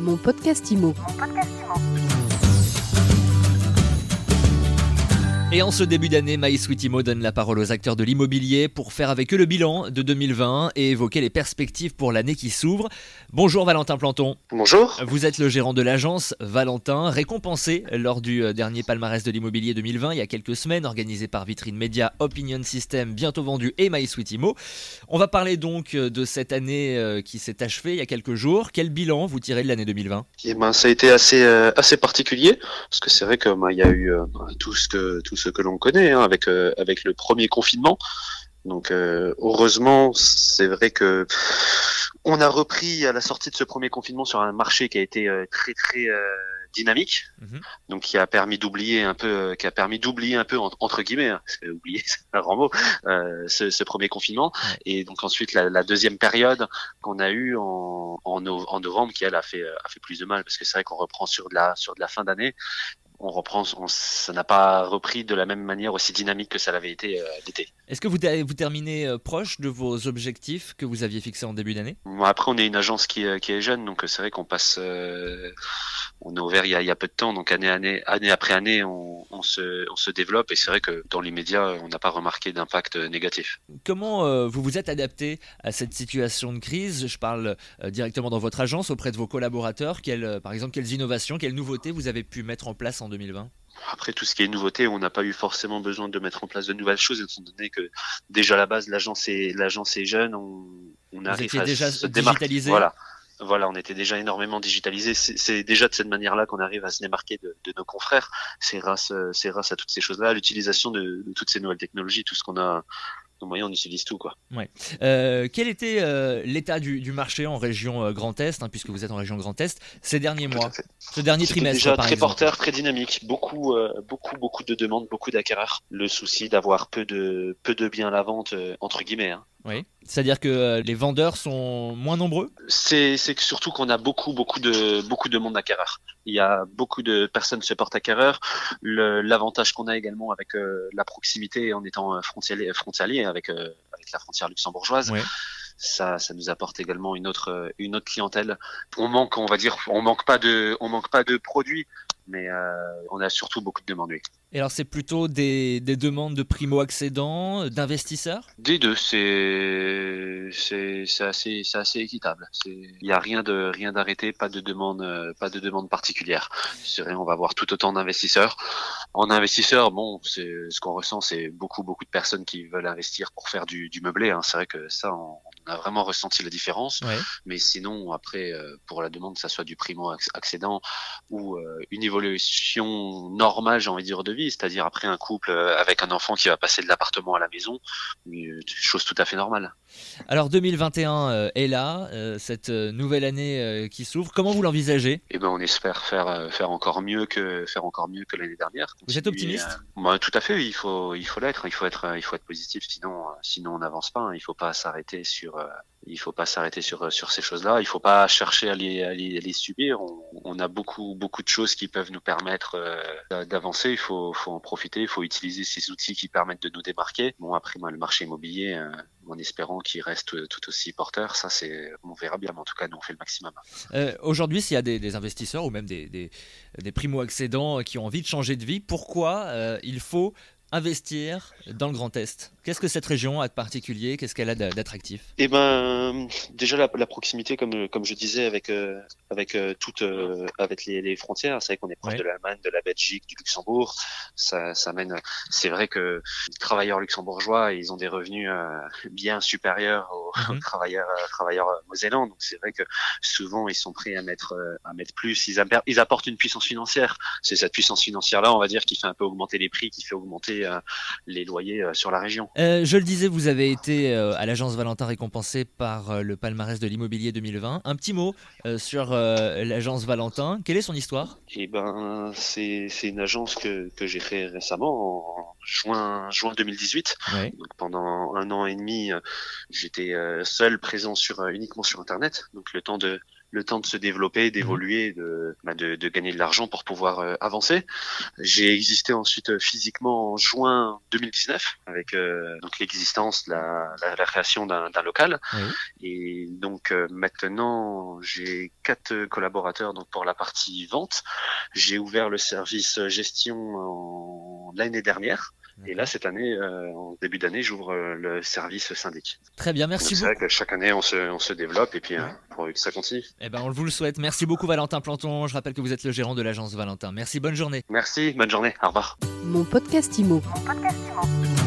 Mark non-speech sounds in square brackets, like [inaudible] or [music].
Mon podcast IMO. Et en ce début d'année, My Sweet Imo donne la parole aux acteurs de l'immobilier pour faire avec eux le bilan de 2020 et évoquer les perspectives pour l'année qui s'ouvre. Bonjour Valentin Planton. Bonjour. Vous êtes le gérant de l'agence Valentin, récompensé lors du euh, dernier palmarès de l'immobilier 2020 il y a quelques semaines, organisé par Vitrine Média, Opinion System, bientôt vendu et My Sweet Imo. On va parler donc euh, de cette année euh, qui s'est achevée il y a quelques jours. Quel bilan vous tirez de l'année 2020 Eh ben, ça a été assez, assez particulier parce que c'est vrai qu'il ben, y a eu tout ce que tout ce que l'on connaît hein, avec euh, avec le premier confinement. Donc euh, heureusement, c'est vrai que on a repris à la sortie de ce premier confinement sur un marché qui a été euh, très très dynamique, mhm. donc qui a permis d'oublier un peu, qui a permis d'oublier un peu entre guillemets, hein, oublier [laughs] c'est un grand mot, ce, ce, premier confinement, et donc ensuite la, la deuxième période qu'on a eu en, en, en, novembre qui elle a fait a fait plus de mal parce que c'est vrai qu'on reprend sur de la sur de la fin d'année on reprend, ça n'a pas repris de la même manière aussi dynamique que ça l'avait été euh, l'été. Est-ce que vous, vous terminez euh, proche de vos objectifs que vous aviez fixés en début d'année? Après, on est une agence qui, euh, qui est jeune, donc c'est vrai qu'on passe, on est ouvert il y, a, il y, a, peu de temps, donc année, année, année après année, on, on, se, on se développe et c'est vrai que dans l'immédiat, on n'a pas remarqué d'impact négatif. Comment vous vous êtes adapté à cette situation de crise? Je parle directement dans votre agence, auprès de vos collaborateurs. Quelles, par exemple, quelles innovations, quelles nouveautés vous avez pu mettre en place en 2020 après tout ce qui est nouveauté, on n'a pas eu forcément besoin de mettre en place de nouvelles choses, étant donné que déjà à la base l'agence est l'agence est jeune, on, on arrive à déjà se démarquer. Voilà, voilà, on était déjà énormément digitalisé. C'est déjà de cette manière-là qu'on arrive à se démarquer de, de nos confrères. C'est grâce, c'est grâce à toutes ces choses-là, l'utilisation de, de, toutes ces nouvelles technologies, tout ce qu'on a, nos moyens, on utilise tout. Quoi. Ouais. Euh, quel était euh, l'état du, du, marché en région euh, Grand Est, hein, puisque vous êtes en région Grand Est, ces derniers mois, ce dernier trimestre Déjà par très exemple. porteur, très dynamique, beaucoup, beaucoup, beaucoup de demandes, beaucoup d'acquéreurs. Le souci d'avoir peu de, peu de biens à la vente, entre guillemets. Hein. Oui. C'est-à-dire que euh, les vendeurs sont moins nombreux C'est surtout qu'on a beaucoup, beaucoup de, beaucoup de monde acquéreur. Il y a beaucoup de personnes se portent acquéreurs. L'avantage qu'on a également avec euh, la proximité en étant euh, frontalier, frontalier avec, euh, avec la frontière luxembourgeoise. Oui. Ça, ça nous apporte également une autre, une autre clientèle. On manque, on va dire, on manque pas de, on manque pas de produits, mais euh, on a surtout beaucoup de demandes. Et alors, c'est plutôt des, des, demandes de primo-accédants, d'investisseurs? Des deux, c'est assez, assez équitable. Il n'y a rien de rien d'arrêté, pas de demande, pas de demande particulière. Vrai, on va avoir tout autant d'investisseurs. En investisseurs, bon, ce qu'on ressent, c'est beaucoup beaucoup de personnes qui veulent investir pour faire du, du meublé. Hein. C'est vrai que ça, on, on, a vraiment ressenti la différence. Ouais. Mais sinon, après, euh, pour la demande, que ça soit du primo-accédant ou euh, une évolution normale, j'ai envie de dire, de vie c'est-à-dire après un couple avec un enfant qui va passer de l'appartement à la maison, chose tout à fait normale. Alors 2021 est là, cette nouvelle année qui s'ouvre. Comment vous l'envisagez? Eh ben, on espère faire faire encore mieux que faire encore mieux que l'année dernière. Vous êtes optimiste? bah, Tout à fait. Il faut il faut l'être. Il faut être il faut être positif. Sinon sinon on n'avance pas. Il faut pas s'arrêter sur il faut pas s'arrêter sur sur ces choses-là. Il faut pas chercher à les, à les, subir. On, a beaucoup beaucoup de choses qui peuvent nous permettre euh, d'avancer. Il faut, faut en profiter. Il faut utiliser ces outils qui permettent de nous démarquer. Bon après moi le marché immobilier, euh, en espérant qu'il reste tout aussi porteur, ça c'est on verra bien. Mais en tout cas nous on fait le maximum. Euh, Aujourd'hui s'il y a des, investisseurs ou même des, des, des primo accédants qui ont envie de changer de vie, pourquoi euh, il faut investir dans le Grand Est Qu'est-ce que cette région a de particulier? Qu'est-ce qu'elle a d'attractif? Eh ben, déjà la, la, proximité, comme comme je disais, avec euh, avec euh, toutes euh, avec les, les frontières. C'est vrai qu'on est proche Ouais. de l'Allemagne, de la Belgique, du Luxembourg. Ça, ça mène. C'est vrai que les travailleurs luxembourgeois, ils ont des revenus euh, bien supérieurs aux, aux Mhm. travailleurs euh, travailleurs mosellans. Donc c'est vrai que souvent ils sont prêts à mettre euh, à mettre plus. Ils apportent une puissance financière. C'est cette puissance financière là, on va dire, qui fait un peu augmenter les prix, qui fait augmenter euh, les loyers euh, sur la région. Euh, je le disais, vous avez été à l'agence Valentin récompensé par le palmarès de l'immobilier 2020. Un petit mot sur l'agence Valentin. Quelle est son histoire? Eh ben, c'est une agence que, que j'ai créée récemment en juin juin 2018. ouais. Donc pendant un an et demi, j'étais seul présent sur uniquement sur internet. Donc le temps de le temps de se développer, d'évoluer, de, bah, de, de, gagner de l'argent pour pouvoir euh, avancer. J'ai existé ensuite physiquement en juin 2019 avec donc l'existence, la, la, la, création d'un local. Et donc maintenant j'ai quatre collaborateurs donc pour la partie vente. J'ai ouvert le service gestion l'année dernière. Et là, cette année, euh, en début d'année, j'ouvre euh, le service syndic. Très bien, merci beaucoup. C'est vrai que chaque année, on se, on se développe et puis euh, pour que ça continue. Eh ben, on vous le souhaite. Merci beaucoup, Valentin Planton. Je rappelle que vous êtes le gérant de l'agence Valentin. Merci, bonne journée. Merci, bonne journée. Au revoir. Mon podcast Imo. Mon podcast Imo.